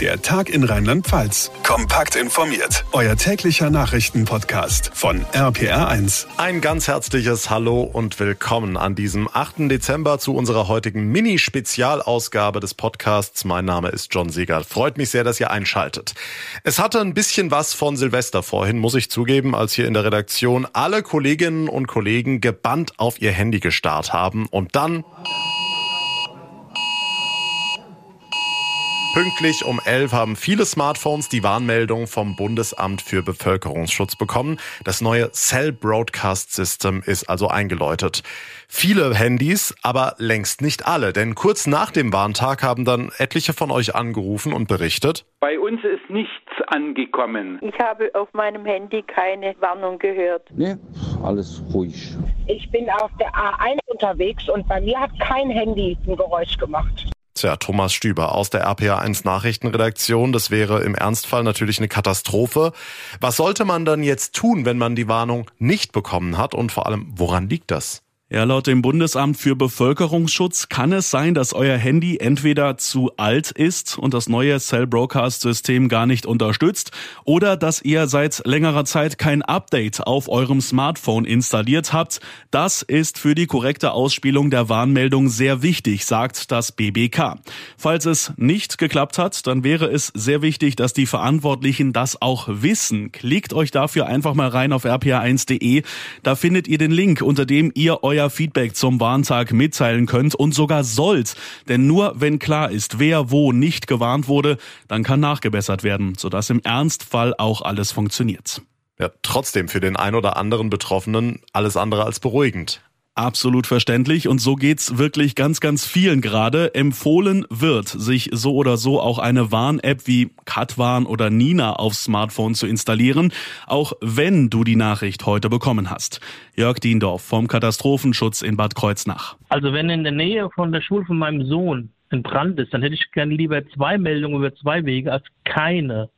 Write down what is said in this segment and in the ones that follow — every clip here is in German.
Der Tag in Rheinland-Pfalz. Kompakt informiert. Euer täglicher Nachrichtenpodcast von RPR1. Ein ganz herzliches Hallo und willkommen an diesem 8. Dezember zu unserer heutigen Mini-Spezialausgabe des Podcasts. Mein Name ist John Seeger. Freut mich sehr, dass ihr einschaltet. Es hatte ein bisschen was von Silvester vorhin, muss ich zugeben, als hier in der Redaktion alle Kolleginnen und Kollegen gebannt auf ihr Handy gestarrt haben und dann Pünktlich um 11 haben viele Smartphones die Warnmeldung vom Bundesamt für Bevölkerungsschutz bekommen. Das neue Cell Broadcast System ist also eingeläutet. Viele Handys, aber längst nicht alle, denn kurz nach dem Warntag haben dann etliche von euch angerufen und berichtet. Bei uns ist nichts angekommen. Ich habe auf meinem Handy keine Warnung gehört. Nee, alles ruhig. Ich bin auf der A1 unterwegs und bei mir hat kein Handy ein Geräusch gemacht. Tja, Thomas Stüber aus der RPA1 Nachrichtenredaktion. Das wäre im Ernstfall natürlich eine Katastrophe. Was sollte man dann jetzt tun, wenn man die Warnung nicht bekommen hat? Und vor allem, woran liegt das? Ja, laut dem Bundesamt für Bevölkerungsschutz kann es sein, dass euer Handy entweder zu alt ist und das neue Cell Broadcast System gar nicht unterstützt oder dass ihr seit längerer Zeit kein Update auf eurem Smartphone installiert habt. Das ist für die korrekte Ausspielung der Warnmeldung sehr wichtig, sagt das BBK. Falls es nicht geklappt hat, dann wäre es sehr wichtig, dass die Verantwortlichen das auch wissen. Klickt euch dafür einfach mal rein auf rpa1.de. Da findet ihr den Link, unter dem ihr euer euer Feedback zum Warntag mitteilen könnt und sogar sollt. Denn nur wenn klar ist, wer wo nicht gewarnt wurde, dann kann nachgebessert werden, sodass im Ernstfall auch alles funktioniert. Ja, trotzdem für den ein oder anderen Betroffenen alles andere als beruhigend. Absolut verständlich und so geht's wirklich ganz, ganz vielen gerade. Empfohlen wird, sich so oder so auch eine Warn-App wie Katwarn oder Nina aufs Smartphone zu installieren, auch wenn du die Nachricht heute bekommen hast. Jörg Diendorf vom Katastrophenschutz in Bad Kreuznach. Also wenn in der Nähe von der Schule von meinem Sohn ein Brand ist, dann hätte ich gerne lieber zwei Meldungen über zwei Wege als keine,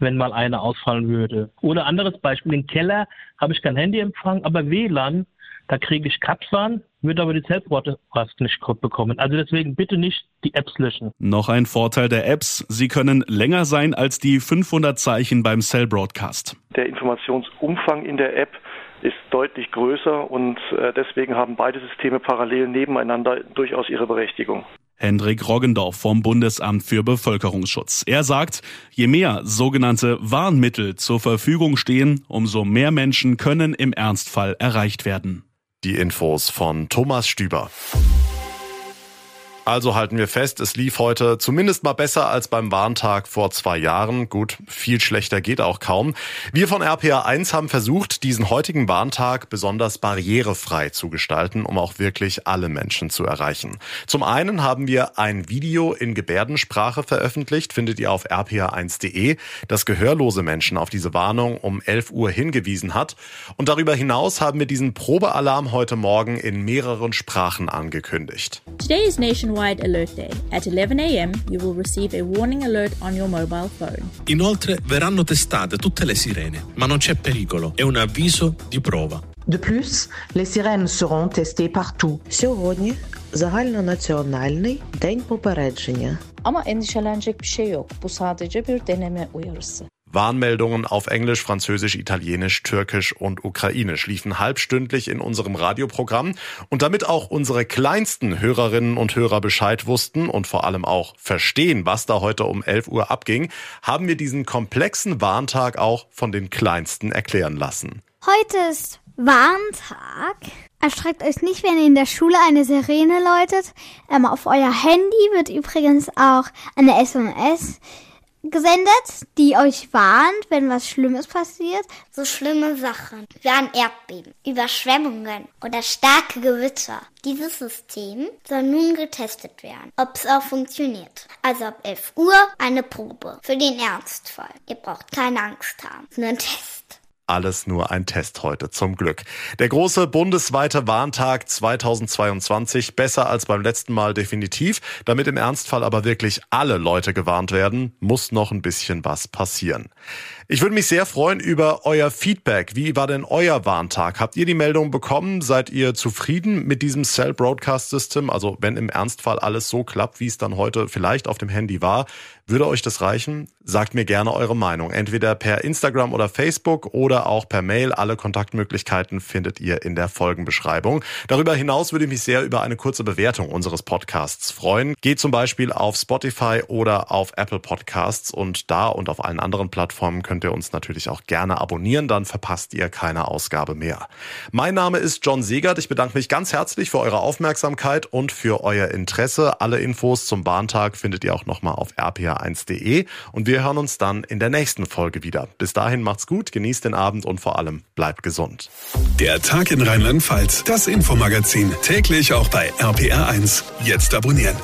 wenn mal eine ausfallen würde. Oder anderes Beispiel, im Keller habe ich kein Handyempfang, aber WLAN da kriege ich Katwan, würde aber die Self-Broadcast nicht bekommen. Also deswegen bitte nicht die Apps löschen. Noch ein Vorteil der Apps, sie können länger sein als die 500 Zeichen beim Cell Broadcast. Der Informationsumfang in der App ist deutlich größer und äh, deswegen haben beide Systeme parallel nebeneinander durchaus ihre Berechtigung. Hendrik Roggendorf vom Bundesamt für Bevölkerungsschutz. Er sagt, je mehr sogenannte Warnmittel zur Verfügung stehen, umso mehr Menschen können im Ernstfall erreicht werden. Die Infos von Thomas Stüber. Also halten wir fest, es lief heute zumindest mal besser als beim Warntag vor zwei Jahren. Gut, viel schlechter geht auch kaum. Wir von RPA 1 haben versucht, diesen heutigen Warntag besonders barrierefrei zu gestalten, um auch wirklich alle Menschen zu erreichen. Zum einen haben wir ein Video in Gebärdensprache veröffentlicht, findet ihr auf rpa1.de, das gehörlose Menschen auf diese Warnung um 11 Uhr hingewiesen hat. Und darüber hinaus haben wir diisen Probealarm heute Morgen in mehreren Sprachen angekündigt. Today is nationwide Nationwide Alert Day. At 11 a.m. you will receive a warning alert on your mobile phone. Inoltre verranno testate tutte le sirene, ma non c'è pericolo, è un avviso di prova. De plus, les sirènes seront testées partout. Сьогодні загальнонаціональний день попередження. Ama endişelenecek bir şey yok. Bu sadece bir deneme uyarısı. Warnmeldungen auf Englisch, Französisch, Italienisch, Türkisch und Ukrainisch liefen halbstündlich in unserem Radioprogramm. Und damit auch unsere kleinsten Hörerinnen und Hörer Bescheid wussten und vor allem auch verstehen, was da heute um 11 Uhr abging, haben wir diesen komplexen Warntag auch von den Kleinsten erklären lassen. Heute ist Warntag. Erschreckt euch nicht, wenn in der Schule eine Sirene läutet. Ähm, auf euer Handy wird übrigens auch eine SMS gesendet, die euch warnt, wenn was Schlimmes passiert. So schlimme Sachen wie ein Erdbeben, Überschwemmungen oder starke Gewitter. Dieses System soll nun getestet werden, ob es auch funktioniert. Also ab 11 Uhr eine Probe für den Ernstfall. Ihr braucht keine Angst haben, nur ein Test. Alles nur ein Test heute, zum Glück. Der große bundesweite Warntag 2022, besser als beim letzten Mal definitiv. Damit im Ernstfall aber wirklich alle Leute gewarnt werden, muss noch ein bisschen was passieren. Ich würde mich sehr freuen über euer Feedback. Wie war denn euer Warntag? Habt ihr die Meldung bekommen? Seid ihr zufrieden mit diesem Cell Broadcast System? Also wenn im Ernstfall alles so klappt, wie es dann heute vielleicht auf dem Handy war, würde euch das reichen? Sagt mir gerne eure Meinung. Entweder per Instagram oder Facebook oder auch per Mail. Alle Kontaktmöglichkeiten findet ihr in der Folgenbeschreibung. Darüber hinaus würde ich mich sehr über eine kurze Bewertung unseres Podcasts freuen. Geht zum Beispiel auf Spotify oder auf Apple Podcasts und da und auf allen anderen Plattformen könnt ihr uns natürlich auch gerne abonnieren. Dann verpasst ihr keine Ausgabe mehr. Mein Name ist John Segert. Ich bedanke mich ganz herzlich für eure Aufmerksamkeit und für euer Interesse. Alle Infos zum Bahntag findet ihr auch nochmal auf rpa 1de und wir hören uns dann in der nächsten Folge wieder. Bis dahin macht's gut, genießt den Abend und vor allem bleibt gesund. Der Tag in Rheinland-Pfalz, das Infomagazin, täglich auch bei RPR1. Jetzt abonnieren.